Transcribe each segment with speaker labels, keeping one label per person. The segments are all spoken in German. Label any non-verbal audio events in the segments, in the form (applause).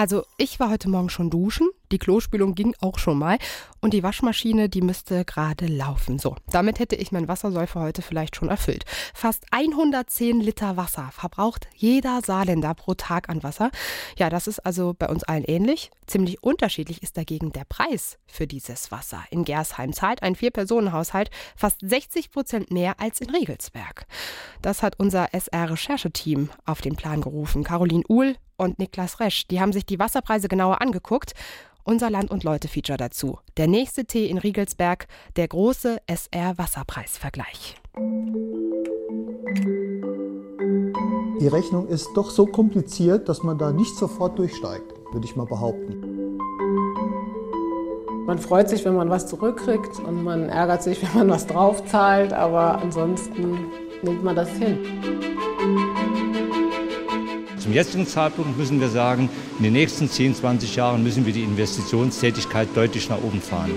Speaker 1: Also ich war heute Morgen schon duschen, die Klospülung ging auch schon mal und die Waschmaschine, die müsste gerade laufen. So, damit hätte ich mein Wassersoll für heute vielleicht schon erfüllt. Fast 110 Liter Wasser verbraucht jeder Saarländer pro Tag an Wasser. Ja, das ist also bei uns allen ähnlich. Ziemlich unterschiedlich ist dagegen der Preis für dieses Wasser. In Gersheim zahlt ein Vier-Personen-Haushalt fast 60 Prozent mehr als in Regelsberg. Das hat unser SR-Rechercheteam auf den Plan gerufen. Caroline Uhl und Niklas Resch, die haben sich die Wasserpreise genauer angeguckt. Unser Land- und Leute-Feature dazu. Der nächste Tee in Riegelsberg, der große SR-Wasserpreisvergleich.
Speaker 2: Die Rechnung ist doch so kompliziert, dass man da nicht sofort durchsteigt, würde ich mal behaupten.
Speaker 3: Man freut sich, wenn man was zurückkriegt und man ärgert sich, (laughs) wenn man was draufzahlt, aber ansonsten nimmt man das hin.
Speaker 4: Zum jetzigen Zeitpunkt müssen wir sagen, in den nächsten 10, 20 Jahren müssen wir die Investitionstätigkeit deutlich nach oben fahren.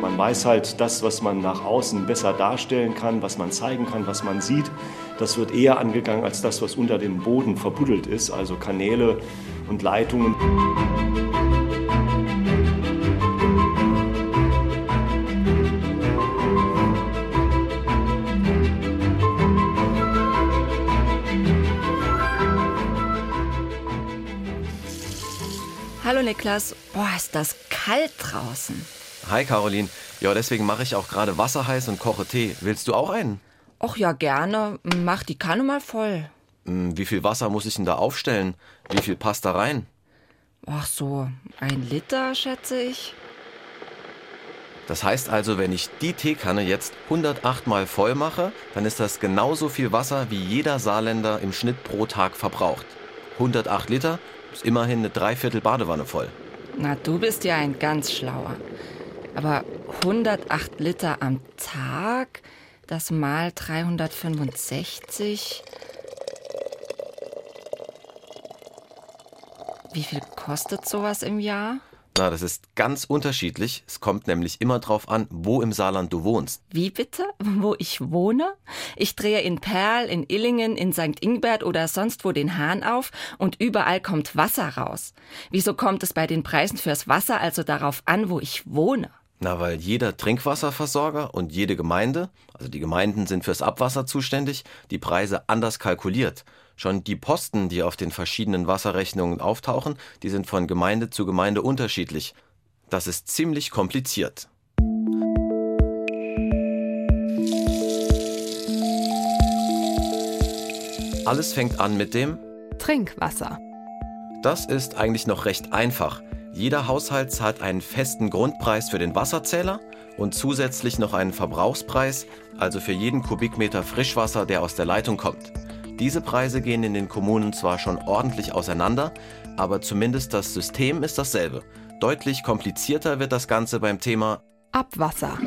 Speaker 5: Man weiß halt, das, was man nach außen besser darstellen kann, was man zeigen kann, was man sieht, das wird eher angegangen als das, was unter dem Boden verbuddelt ist, also Kanäle und Leitungen.
Speaker 6: Hallo Niklas. Boah, ist das kalt draußen.
Speaker 7: Hi Caroline. Ja, deswegen mache ich auch gerade Wasser heiß und koche Tee. Willst du auch einen?
Speaker 6: Och ja, gerne. Mach die Kanne mal voll.
Speaker 7: Hm, Wie viel Wasser muss ich denn da aufstellen? Wie viel passt da rein?
Speaker 6: Ach so, ein Liter, schätze ich.
Speaker 7: Das heißt also, wenn ich die Teekanne jetzt 108 Mal voll mache, dann ist das genauso viel Wasser, wie jeder Saarländer im Schnitt pro Tag verbraucht. 108 Liter ist immerhin eine Dreiviertel Badewanne voll.
Speaker 6: Na, du bist ja ein ganz schlauer. Aber 108 Liter am Tag, das mal 365. Wie viel kostet sowas im Jahr?
Speaker 7: Na, das ist ganz unterschiedlich. Es kommt nämlich immer drauf an, wo im Saarland du wohnst.
Speaker 6: Wie bitte? Wo ich wohne? Ich drehe in Perl, in Illingen, in St. Ingbert oder sonst wo den Hahn auf und überall kommt Wasser raus. Wieso kommt es bei den Preisen fürs Wasser also darauf an, wo ich wohne?
Speaker 7: Na, weil jeder Trinkwasserversorger und jede Gemeinde, also die Gemeinden sind fürs Abwasser zuständig, die Preise anders kalkuliert. Schon die Posten, die auf den verschiedenen Wasserrechnungen auftauchen, die sind von Gemeinde zu Gemeinde unterschiedlich. Das ist ziemlich kompliziert. Alles fängt an mit dem
Speaker 1: Trinkwasser.
Speaker 7: Das ist eigentlich noch recht einfach. Jeder Haushalt zahlt einen festen Grundpreis für den Wasserzähler und zusätzlich noch einen Verbrauchspreis, also für jeden Kubikmeter Frischwasser, der aus der Leitung kommt. Diese Preise gehen in den Kommunen zwar schon ordentlich auseinander, aber zumindest das System ist dasselbe. Deutlich komplizierter wird das Ganze beim Thema
Speaker 1: Abwasser.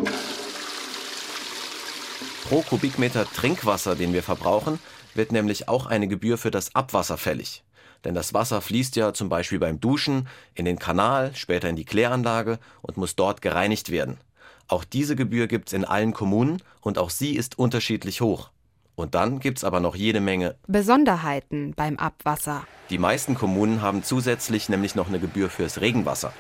Speaker 7: Pro Kubikmeter Trinkwasser, den wir verbrauchen, wird nämlich auch eine Gebühr für das Abwasser fällig. Denn das Wasser fließt ja zum Beispiel beim Duschen in den Kanal, später in die Kläranlage und muss dort gereinigt werden. Auch diese Gebühr gibt's in allen Kommunen und auch sie ist unterschiedlich hoch. Und dann gibt's aber noch jede Menge.
Speaker 1: Besonderheiten beim Abwasser.
Speaker 7: Die meisten Kommunen haben zusätzlich nämlich noch eine Gebühr fürs Regenwasser.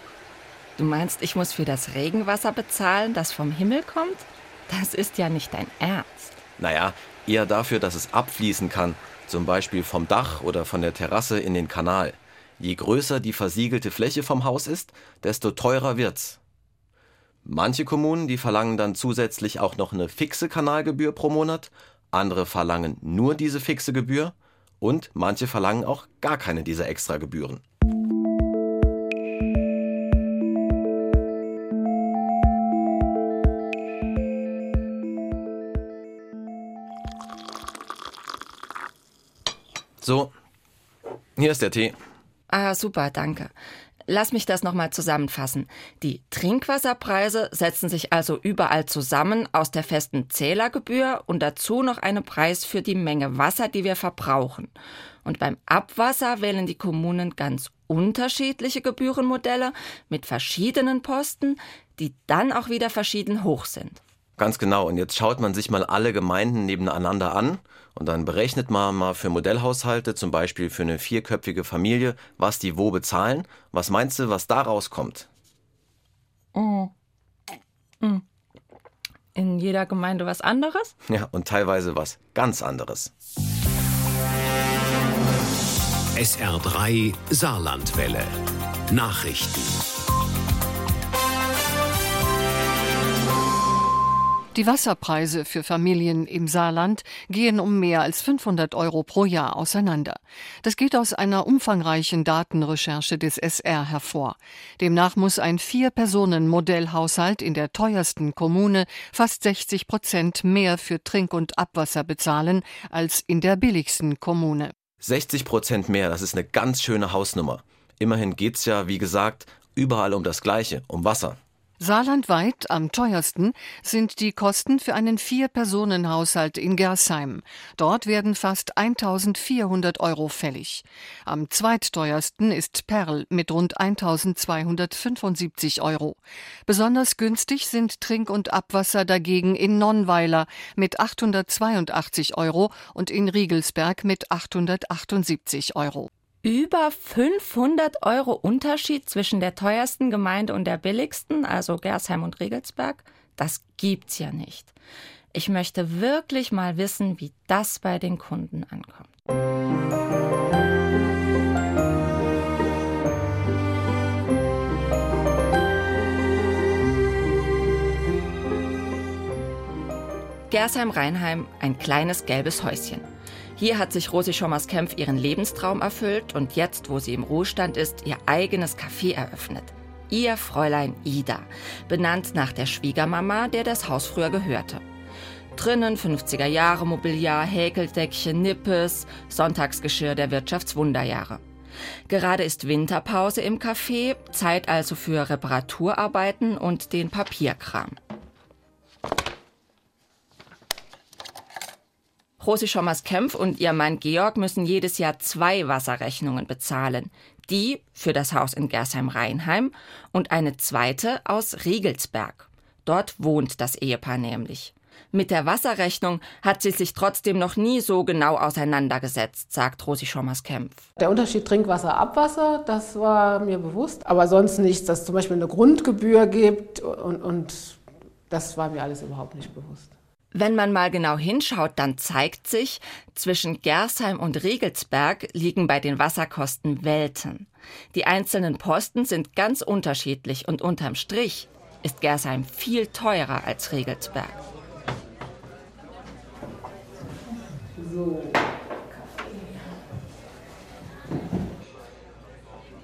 Speaker 6: Du meinst, ich muss für das Regenwasser bezahlen, das vom Himmel kommt? Das ist ja nicht dein Ernst.
Speaker 7: Naja, eher dafür, dass es abfließen kann, zum Beispiel vom Dach oder von der Terrasse in den Kanal. Je größer die versiegelte Fläche vom Haus ist, desto teurer wird's. Manche Kommunen, die verlangen dann zusätzlich auch noch eine fixe Kanalgebühr pro Monat, andere verlangen nur diese fixe Gebühr und manche verlangen auch gar keine dieser Extragebühren. So, hier ist der Tee.
Speaker 6: Ah, super, danke. Lass mich das nochmal zusammenfassen. Die Trinkwasserpreise setzen sich also überall zusammen aus der festen Zählergebühr und dazu noch einen Preis für die Menge Wasser, die wir verbrauchen. Und beim Abwasser wählen die Kommunen ganz unterschiedliche Gebührenmodelle mit verschiedenen Posten, die dann auch wieder verschieden hoch sind.
Speaker 7: Ganz genau. Und jetzt schaut man sich mal alle Gemeinden nebeneinander an und dann berechnet man mal für Modellhaushalte, zum Beispiel für eine vierköpfige Familie, was die wo bezahlen. Was meinst du, was da rauskommt?
Speaker 6: Oh. In jeder Gemeinde was anderes?
Speaker 7: Ja, und teilweise was ganz anderes.
Speaker 8: SR3 Saarlandwelle. Nachrichten.
Speaker 9: Die Wasserpreise für Familien im Saarland gehen um mehr als 500 Euro pro Jahr auseinander. Das geht aus einer umfangreichen Datenrecherche des SR hervor. Demnach muss ein Vier-Personen-Modellhaushalt in der teuersten Kommune fast 60 Prozent mehr für Trink- und Abwasser bezahlen als in der billigsten Kommune.
Speaker 7: 60 Prozent mehr, das ist eine ganz schöne Hausnummer. Immerhin geht's ja, wie gesagt, überall um das Gleiche, um Wasser.
Speaker 9: Saarlandweit am teuersten sind die Kosten für einen Vier-Personen-Haushalt in Gersheim. Dort werden fast 1400 Euro fällig. Am zweitteuersten ist Perl mit rund 1275 Euro. Besonders günstig sind Trink- und Abwasser dagegen in Nonnweiler mit 882 Euro und in Riegelsberg mit 878 Euro.
Speaker 6: Über 500 Euro Unterschied zwischen der teuersten Gemeinde und der billigsten, also Gersheim und Regelsberg, das gibt's ja nicht. Ich möchte wirklich mal wissen, wie das bei den Kunden ankommt. Gersheim-Rheinheim, ein kleines gelbes Häuschen. Hier hat sich Rosi Schommers-Kempf ihren Lebenstraum erfüllt und jetzt, wo sie im Ruhestand ist, ihr eigenes Café eröffnet. Ihr Fräulein Ida, benannt nach der Schwiegermama, der das Haus früher gehörte. Drinnen 50er Jahre Mobiliar, Häkeldeckchen, Nippes, Sonntagsgeschirr der Wirtschaftswunderjahre. Gerade ist Winterpause im Café, Zeit also für Reparaturarbeiten und den Papierkram. Rosi Schommers-Kempf und ihr Mann Georg müssen jedes Jahr zwei Wasserrechnungen bezahlen. Die für das Haus in Gersheim-Rheinheim und eine zweite aus Riegelsberg. Dort wohnt das Ehepaar nämlich. Mit der Wasserrechnung hat sie sich trotzdem noch nie so genau auseinandergesetzt, sagt Rosi Schommers-Kempf.
Speaker 3: Der Unterschied Trinkwasser, Abwasser, das war mir bewusst, aber sonst nichts, dass es zum Beispiel eine Grundgebühr gibt und, und das war mir alles überhaupt nicht bewusst.
Speaker 6: Wenn man mal genau hinschaut, dann zeigt sich, zwischen Gersheim und Regelsberg liegen bei den Wasserkosten Welten. Die einzelnen Posten sind ganz unterschiedlich und unterm Strich ist Gersheim viel teurer als Regelsberg. So.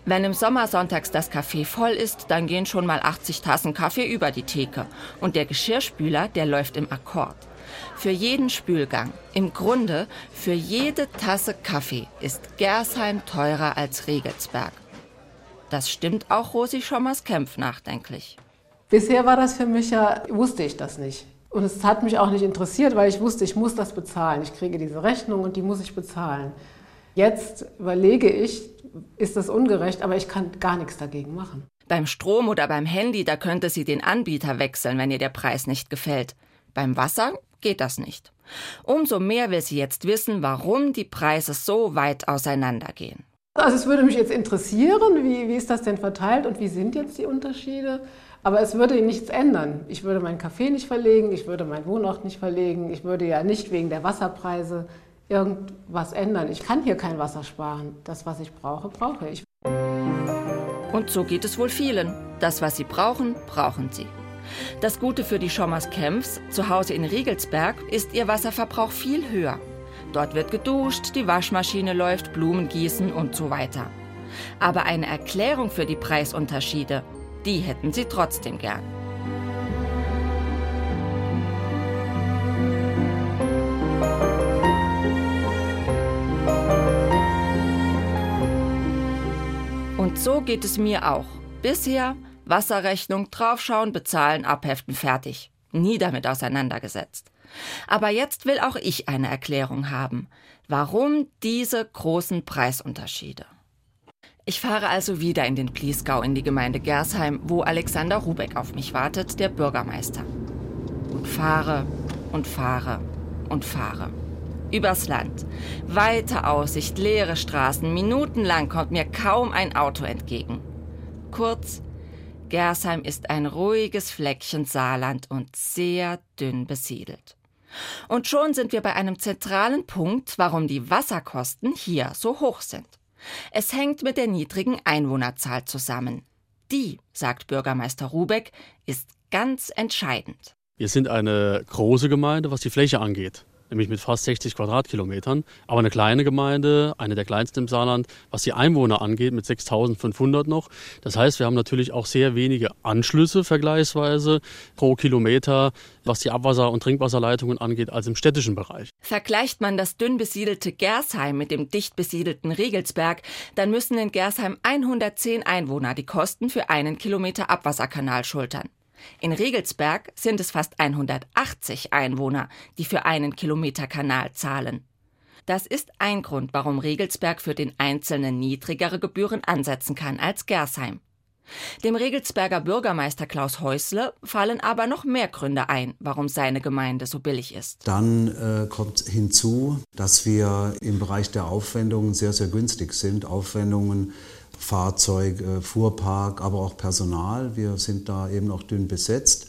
Speaker 6: Wenn im Sommer sonntags das Café voll ist, dann gehen schon mal 80 Tassen Kaffee über die Theke. Und der Geschirrspüler, der läuft im Akkord. Für jeden Spülgang, im Grunde für jede Tasse Kaffee ist Gersheim teurer als Regelsberg. Das stimmt auch Rosi Schommers Kempf nachdenklich.
Speaker 3: Bisher war das für mich ja, wusste ich das nicht. Und es hat mich auch nicht interessiert, weil ich wusste, ich muss das bezahlen. Ich kriege diese Rechnung und die muss ich bezahlen. Jetzt überlege ich, ist das ungerecht, aber ich kann gar nichts dagegen machen.
Speaker 6: Beim Strom oder beim Handy, da könnte sie den Anbieter wechseln, wenn ihr der Preis nicht gefällt. Beim Wasser geht das nicht. Umso mehr will sie jetzt wissen, warum die Preise so weit auseinandergehen.
Speaker 3: Also es würde mich jetzt interessieren, wie, wie ist das denn verteilt und wie sind jetzt die Unterschiede? Aber es würde nichts ändern. Ich würde meinen Kaffee nicht verlegen, ich würde meinen Wohnort nicht verlegen, ich würde ja nicht wegen der Wasserpreise irgendwas ändern. Ich kann hier kein Wasser sparen. Das, was ich brauche, brauche ich.
Speaker 6: Und so geht es wohl vielen. Das, was sie brauchen, brauchen sie. Das Gute für die Schommers Kempfs, zu Hause in Riegelsberg, ist ihr Wasserverbrauch viel höher. Dort wird geduscht, die Waschmaschine läuft, Blumen gießen und so weiter. Aber eine Erklärung für die Preisunterschiede, die hätten sie trotzdem gern. So geht es mir auch. Bisher Wasserrechnung, draufschauen, bezahlen, abheften, fertig. Nie damit auseinandergesetzt. Aber jetzt will auch ich eine Erklärung haben. Warum diese großen Preisunterschiede? Ich fahre also wieder in den Pliesgau in die Gemeinde Gersheim, wo Alexander Rubeck auf mich wartet, der Bürgermeister. und fahre und fahre und fahre. Übers Land. Weite Aussicht, leere Straßen. Minutenlang kommt mir kaum ein Auto entgegen. Kurz, Gersheim ist ein ruhiges Fleckchen Saarland und sehr dünn besiedelt. Und schon sind wir bei einem zentralen Punkt, warum die Wasserkosten hier so hoch sind. Es hängt mit der niedrigen Einwohnerzahl zusammen. Die, sagt Bürgermeister Rubeck, ist ganz entscheidend.
Speaker 10: Wir sind eine große Gemeinde, was die Fläche angeht nämlich mit fast 60 Quadratkilometern. Aber eine kleine Gemeinde, eine der kleinsten im Saarland, was die Einwohner angeht, mit 6500 noch. Das heißt, wir haben natürlich auch sehr wenige Anschlüsse vergleichsweise pro Kilometer, was die Abwasser- und Trinkwasserleitungen angeht, als im städtischen Bereich.
Speaker 6: Vergleicht man das dünn besiedelte Gersheim mit dem dicht besiedelten Regelsberg, dann müssen in Gersheim 110 Einwohner die Kosten für einen Kilometer Abwasserkanal schultern. In Regelsberg sind es fast 180 Einwohner, die für einen Kilometer Kanal zahlen. Das ist ein Grund, warum Regelsberg für den Einzelnen niedrigere Gebühren ansetzen kann als Gersheim. Dem Regelsberger Bürgermeister Klaus Häusle fallen aber noch mehr Gründe ein, warum seine Gemeinde so billig ist.
Speaker 11: Dann äh, kommt hinzu, dass wir im Bereich der Aufwendungen sehr, sehr günstig sind. Aufwendungen Fahrzeug, äh, Fuhrpark, aber auch Personal. Wir sind da eben auch dünn besetzt.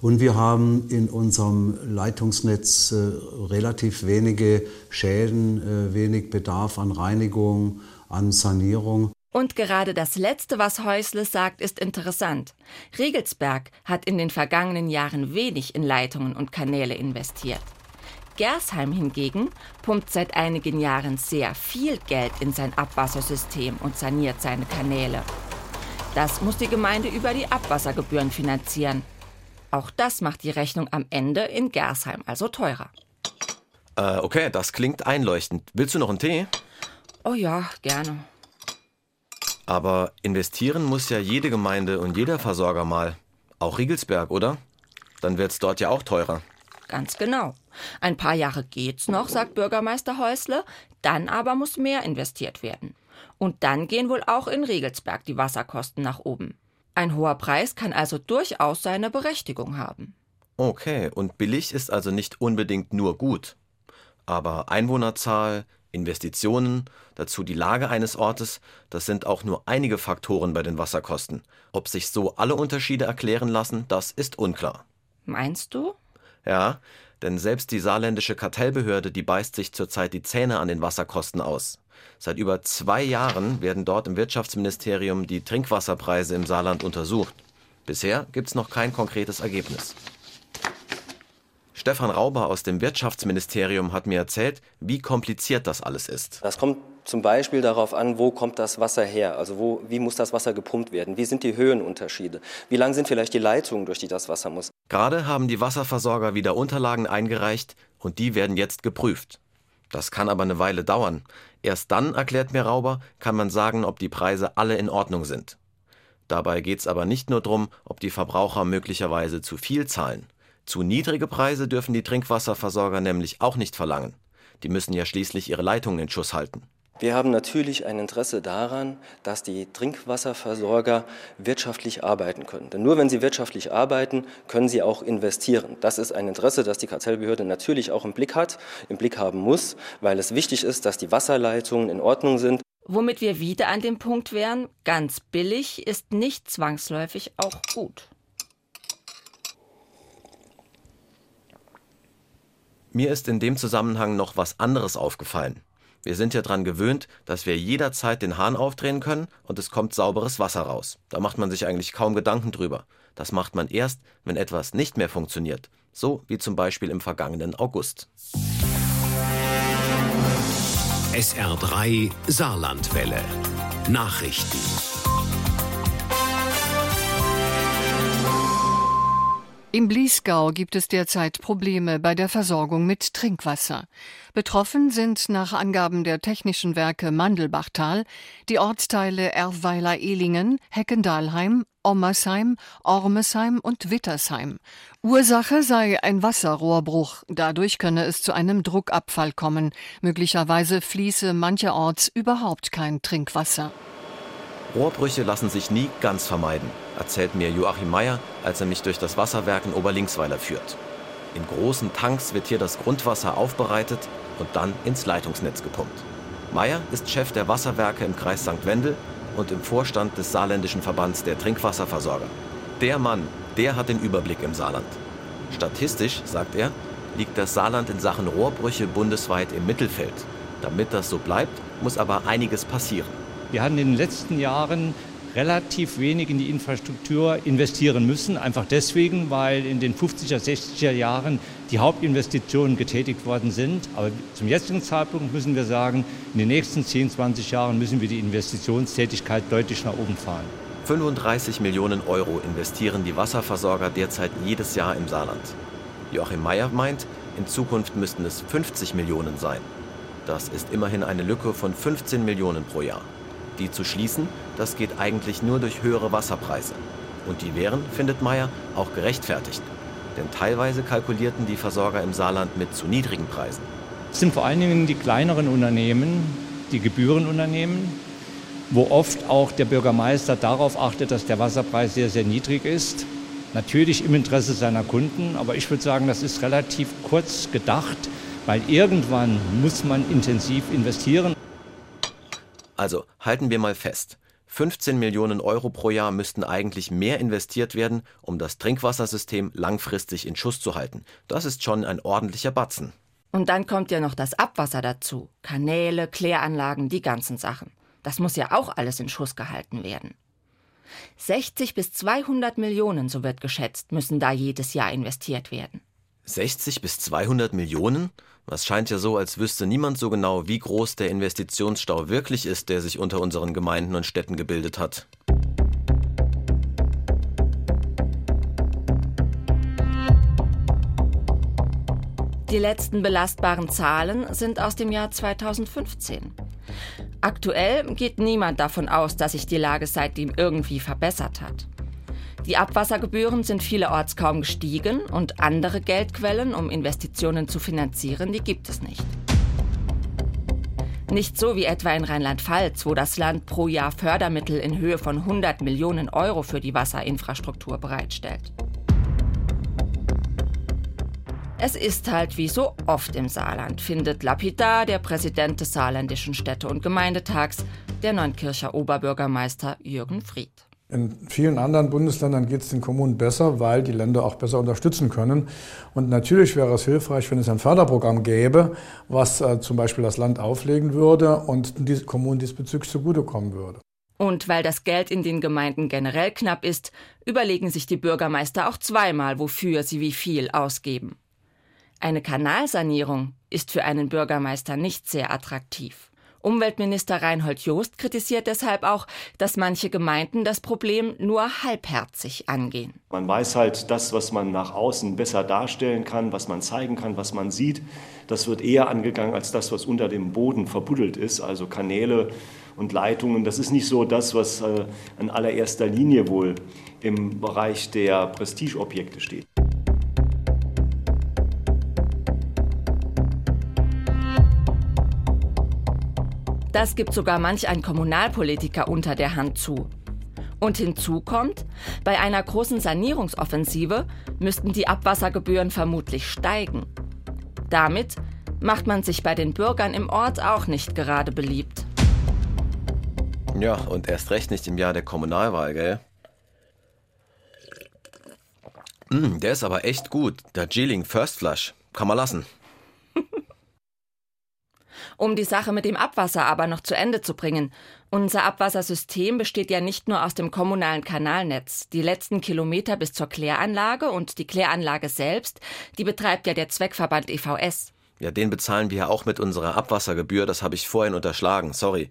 Speaker 11: Und wir haben in unserem Leitungsnetz äh, relativ wenige Schäden, äh, wenig Bedarf an Reinigung, an Sanierung.
Speaker 6: Und gerade das Letzte, was Häusle sagt, ist interessant. Regelsberg hat in den vergangenen Jahren wenig in Leitungen und Kanäle investiert. Gersheim hingegen pumpt seit einigen Jahren sehr viel Geld in sein Abwassersystem und saniert seine Kanäle. Das muss die Gemeinde über die Abwassergebühren finanzieren. Auch das macht die Rechnung am Ende in Gersheim also teurer.
Speaker 7: Äh, okay, das klingt einleuchtend. Willst du noch einen Tee?
Speaker 6: Oh ja, gerne.
Speaker 7: Aber investieren muss ja jede Gemeinde und jeder Versorger mal. Auch Riegelsberg, oder? Dann wird's dort ja auch teurer.
Speaker 6: Ganz genau. Ein paar Jahre geht's noch, sagt Bürgermeister Häusle, dann aber muss mehr investiert werden. Und dann gehen wohl auch in Regelsberg die Wasserkosten nach oben. Ein hoher Preis kann also durchaus seine Berechtigung haben.
Speaker 7: Okay, und billig ist also nicht unbedingt nur gut. Aber Einwohnerzahl, Investitionen, dazu die Lage eines Ortes, das sind auch nur einige Faktoren bei den Wasserkosten. Ob sich so alle Unterschiede erklären lassen, das ist unklar.
Speaker 6: Meinst du?
Speaker 7: Ja, denn selbst die saarländische Kartellbehörde, die beißt sich zurzeit die Zähne an den Wasserkosten aus. Seit über zwei Jahren werden dort im Wirtschaftsministerium die Trinkwasserpreise im Saarland untersucht. Bisher gibt's noch kein konkretes Ergebnis. Stefan Rauber aus dem Wirtschaftsministerium hat mir erzählt, wie kompliziert das alles ist.
Speaker 12: Das kommt zum Beispiel darauf an, wo kommt das Wasser her, also wo, wie muss das Wasser gepumpt werden, wie sind die Höhenunterschiede, wie lang sind vielleicht die Leitungen, durch die das Wasser muss.
Speaker 7: Gerade haben die Wasserversorger wieder Unterlagen eingereicht und die werden jetzt geprüft. Das kann aber eine Weile dauern. Erst dann, erklärt mir Rauber, kann man sagen, ob die Preise alle in Ordnung sind. Dabei geht es aber nicht nur darum, ob die Verbraucher möglicherweise zu viel zahlen. Zu niedrige Preise dürfen die Trinkwasserversorger nämlich auch nicht verlangen. Die müssen ja schließlich ihre Leitungen in Schuss halten.
Speaker 12: Wir haben natürlich ein Interesse daran, dass die Trinkwasserversorger wirtschaftlich arbeiten können. Denn nur wenn sie wirtschaftlich arbeiten, können sie auch investieren. Das ist ein Interesse, das die Kartellbehörde natürlich auch im Blick hat, im Blick haben muss, weil es wichtig ist, dass die Wasserleitungen in Ordnung sind.
Speaker 6: Womit wir wieder an dem Punkt wären, ganz billig ist nicht zwangsläufig auch gut.
Speaker 7: Mir ist in dem Zusammenhang noch was anderes aufgefallen. Wir sind ja dran gewöhnt, dass wir jederzeit den Hahn aufdrehen können und es kommt sauberes Wasser raus. Da macht man sich eigentlich kaum Gedanken drüber. Das macht man erst, wenn etwas nicht mehr funktioniert. So wie zum Beispiel im vergangenen August.
Speaker 8: SR3 Saarlandwelle. Nachrichten.
Speaker 9: Im Bliesgau gibt es derzeit Probleme bei der Versorgung mit Trinkwasser. Betroffen sind nach Angaben der Technischen Werke Mandelbachtal die Ortsteile Erweiler-Ehlingen, Heckendalheim, Ommersheim, Ormesheim und Wittersheim. Ursache sei ein Wasserrohrbruch. Dadurch könne es zu einem Druckabfall kommen. Möglicherweise fließe mancherorts überhaupt kein Trinkwasser.
Speaker 7: Rohrbrüche lassen sich nie ganz vermeiden, erzählt mir Joachim Meyer, als er mich durch das Wasserwerk in Oberlingsweiler führt. In großen Tanks wird hier das Grundwasser aufbereitet und dann ins Leitungsnetz gepumpt. Meyer ist Chef der Wasserwerke im Kreis St. Wendel und im Vorstand des saarländischen Verbands der Trinkwasserversorger. Der Mann, der hat den Überblick im Saarland. Statistisch, sagt er, liegt das Saarland in Sachen Rohrbrüche bundesweit im Mittelfeld. Damit das so bleibt, muss aber einiges passieren.
Speaker 4: Wir haben in den letzten Jahren relativ wenig in die Infrastruktur investieren müssen. Einfach deswegen, weil in den 50er, 60er Jahren die Hauptinvestitionen getätigt worden sind. Aber zum jetzigen Zeitpunkt müssen wir sagen, in den nächsten 10, 20 Jahren müssen wir die Investitionstätigkeit deutlich nach oben fahren.
Speaker 7: 35 Millionen Euro investieren die Wasserversorger derzeit jedes Jahr im Saarland. Joachim Meyer meint, in Zukunft müssten es 50 Millionen sein. Das ist immerhin eine Lücke von 15 Millionen pro Jahr. Die zu schließen, das geht eigentlich nur durch höhere Wasserpreise. Und die wären, findet Meyer, auch gerechtfertigt. Denn teilweise kalkulierten die Versorger im Saarland mit zu niedrigen Preisen.
Speaker 4: Es sind vor allen Dingen die kleineren Unternehmen, die Gebührenunternehmen, wo oft auch der Bürgermeister darauf achtet, dass der Wasserpreis sehr, sehr niedrig ist. Natürlich im Interesse seiner Kunden, aber ich würde sagen, das ist relativ kurz gedacht, weil irgendwann muss man intensiv investieren.
Speaker 7: Also halten wir mal fest. 15 Millionen Euro pro Jahr müssten eigentlich mehr investiert werden, um das Trinkwassersystem langfristig in Schuss zu halten. Das ist schon ein ordentlicher Batzen.
Speaker 6: Und dann kommt ja noch das Abwasser dazu. Kanäle, Kläranlagen, die ganzen Sachen. Das muss ja auch alles in Schuss gehalten werden. 60 bis 200 Millionen, so wird geschätzt, müssen da jedes Jahr investiert werden.
Speaker 7: 60 bis 200 Millionen? Es scheint ja so, als wüsste niemand so genau, wie groß der Investitionsstau wirklich ist, der sich unter unseren Gemeinden und Städten gebildet hat.
Speaker 6: Die letzten belastbaren Zahlen sind aus dem Jahr 2015. Aktuell geht niemand davon aus, dass sich die Lage seitdem irgendwie verbessert hat. Die Abwassergebühren sind vielerorts kaum gestiegen und andere Geldquellen, um Investitionen zu finanzieren, die gibt es nicht. Nicht so wie etwa in Rheinland-Pfalz, wo das Land pro Jahr Fördermittel in Höhe von 100 Millionen Euro für die Wasserinfrastruktur bereitstellt. Es ist halt wie so oft im Saarland, findet lapidar der Präsident des saarländischen Städte- und Gemeindetags, der Neunkircher Oberbürgermeister Jürgen Fried.
Speaker 13: In vielen anderen Bundesländern geht es den Kommunen besser, weil die Länder auch besser unterstützen können. Und natürlich wäre es hilfreich, wenn es ein Förderprogramm gäbe, was äh, zum Beispiel das Land auflegen würde und die Kommunen diesbezüglich zugutekommen würde.
Speaker 6: Und weil das Geld in den Gemeinden generell knapp ist, überlegen sich die Bürgermeister auch zweimal, wofür sie wie viel ausgeben. Eine Kanalsanierung ist für einen Bürgermeister nicht sehr attraktiv. Umweltminister Reinhold Joost kritisiert deshalb auch, dass manche Gemeinden das Problem nur halbherzig angehen.
Speaker 5: Man weiß halt, das, was man nach außen besser darstellen kann, was man zeigen kann, was man sieht, das wird eher angegangen als das, was unter dem Boden verbuddelt ist, also Kanäle und Leitungen. Das ist nicht so das, was äh, an allererster Linie wohl im Bereich der Prestigeobjekte steht.
Speaker 6: Das gibt sogar manch ein Kommunalpolitiker unter der Hand zu. Und hinzu kommt, bei einer großen Sanierungsoffensive müssten die Abwassergebühren vermutlich steigen. Damit macht man sich bei den Bürgern im Ort auch nicht gerade beliebt.
Speaker 7: Ja, und erst recht nicht im Jahr der Kommunalwahl, gell? Mm, der ist aber echt gut. Der Jilling First Flush. Kann man lassen.
Speaker 6: Um die Sache mit dem Abwasser aber noch zu Ende zu bringen. Unser Abwassersystem besteht ja nicht nur aus dem kommunalen Kanalnetz. Die letzten Kilometer bis zur Kläranlage und die Kläranlage selbst, die betreibt ja der Zweckverband EVS.
Speaker 7: Ja, den bezahlen wir ja auch mit unserer Abwassergebühr, das habe ich vorhin unterschlagen, sorry.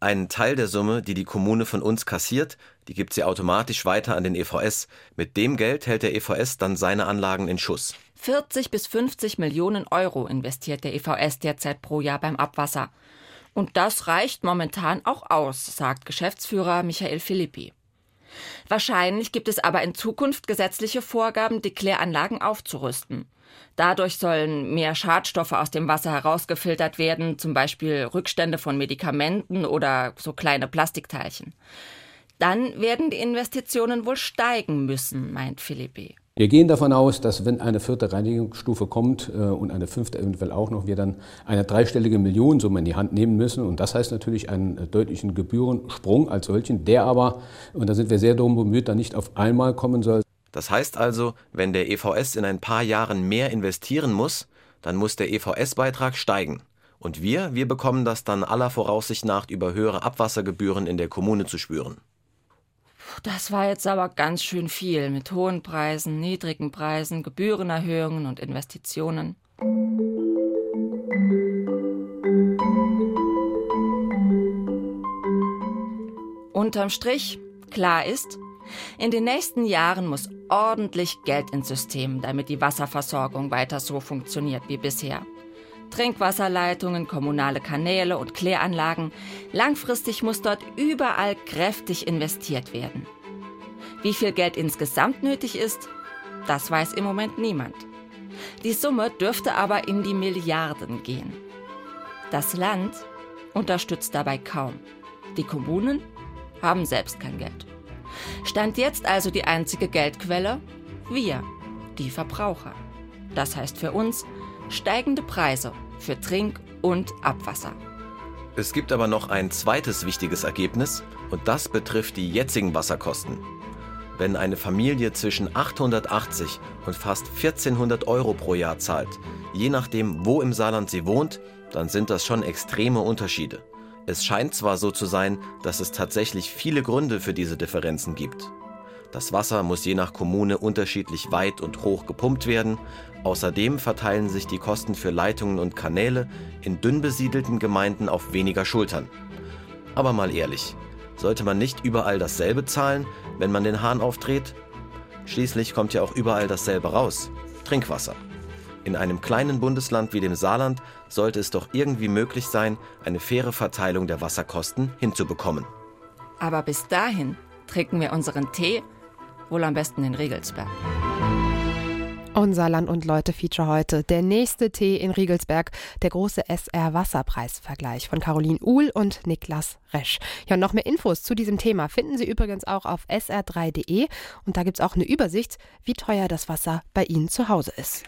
Speaker 7: Einen Teil der Summe, die die Kommune von uns kassiert, die gibt sie automatisch weiter an den EVS. Mit dem Geld hält der EVS dann seine Anlagen in Schuss.
Speaker 6: 40 bis 50 Millionen Euro investiert der EVS derzeit pro Jahr beim Abwasser. Und das reicht momentan auch aus, sagt Geschäftsführer Michael Philippi. Wahrscheinlich gibt es aber in Zukunft gesetzliche Vorgaben, die Kläranlagen aufzurüsten. Dadurch sollen mehr Schadstoffe aus dem Wasser herausgefiltert werden, zum Beispiel Rückstände von Medikamenten oder so kleine Plastikteilchen. Dann werden die Investitionen wohl steigen müssen, meint Philippi.
Speaker 14: Wir gehen davon aus, dass wenn eine vierte Reinigungsstufe kommt äh, und eine fünfte eventuell auch noch, wir dann eine dreistellige Millionensumme in die Hand nehmen müssen. Und das heißt natürlich einen äh, deutlichen Gebührensprung als solchen, der aber, und da sind wir sehr darum bemüht, dann nicht auf einmal kommen soll.
Speaker 7: Das heißt also, wenn der EVS in ein paar Jahren mehr investieren muss, dann muss der EVS-Beitrag steigen. Und wir, wir bekommen das dann aller Voraussicht nach über höhere Abwassergebühren in der Kommune zu spüren.
Speaker 6: Das war jetzt aber ganz schön viel mit hohen Preisen, niedrigen Preisen, Gebührenerhöhungen und Investitionen. Unterm Strich, klar ist, in den nächsten Jahren muss ordentlich Geld ins System, damit die Wasserversorgung weiter so funktioniert wie bisher. Trinkwasserleitungen, kommunale Kanäle und Kläranlagen. Langfristig muss dort überall kräftig investiert werden. Wie viel Geld insgesamt nötig ist, das weiß im Moment niemand. Die Summe dürfte aber in die Milliarden gehen. Das Land unterstützt dabei kaum. Die Kommunen haben selbst kein Geld. Stand jetzt also die einzige Geldquelle? Wir, die Verbraucher. Das heißt für uns steigende Preise für Trink- und Abwasser.
Speaker 7: Es gibt aber noch ein zweites wichtiges Ergebnis und das betrifft die jetzigen Wasserkosten. Wenn eine Familie zwischen 880 und fast 1400 Euro pro Jahr zahlt, je nachdem, wo im Saarland sie wohnt, dann sind das schon extreme Unterschiede. Es scheint zwar so zu sein, dass es tatsächlich viele Gründe für diese Differenzen gibt. Das Wasser muss je nach Kommune unterschiedlich weit und hoch gepumpt werden. Außerdem verteilen sich die Kosten für Leitungen und Kanäle in dünn besiedelten Gemeinden auf weniger Schultern. Aber mal ehrlich, sollte man nicht überall dasselbe zahlen, wenn man den Hahn aufdreht? Schließlich kommt ja auch überall dasselbe raus. Trinkwasser. In einem kleinen Bundesland wie dem Saarland sollte es doch irgendwie möglich sein, eine faire Verteilung der Wasserkosten hinzubekommen.
Speaker 6: Aber bis dahin trinken wir unseren Tee wohl am besten in Riegelsberg.
Speaker 1: Unser Land und Leute Feature heute. Der nächste Tee in Riegelsberg, der große SR Wasserpreisvergleich von Caroline Uhl und Niklas Resch. Ja, noch mehr Infos zu diesem Thema finden Sie übrigens auch auf sr3.de und da gibt es auch eine Übersicht, wie teuer das Wasser bei Ihnen zu Hause ist.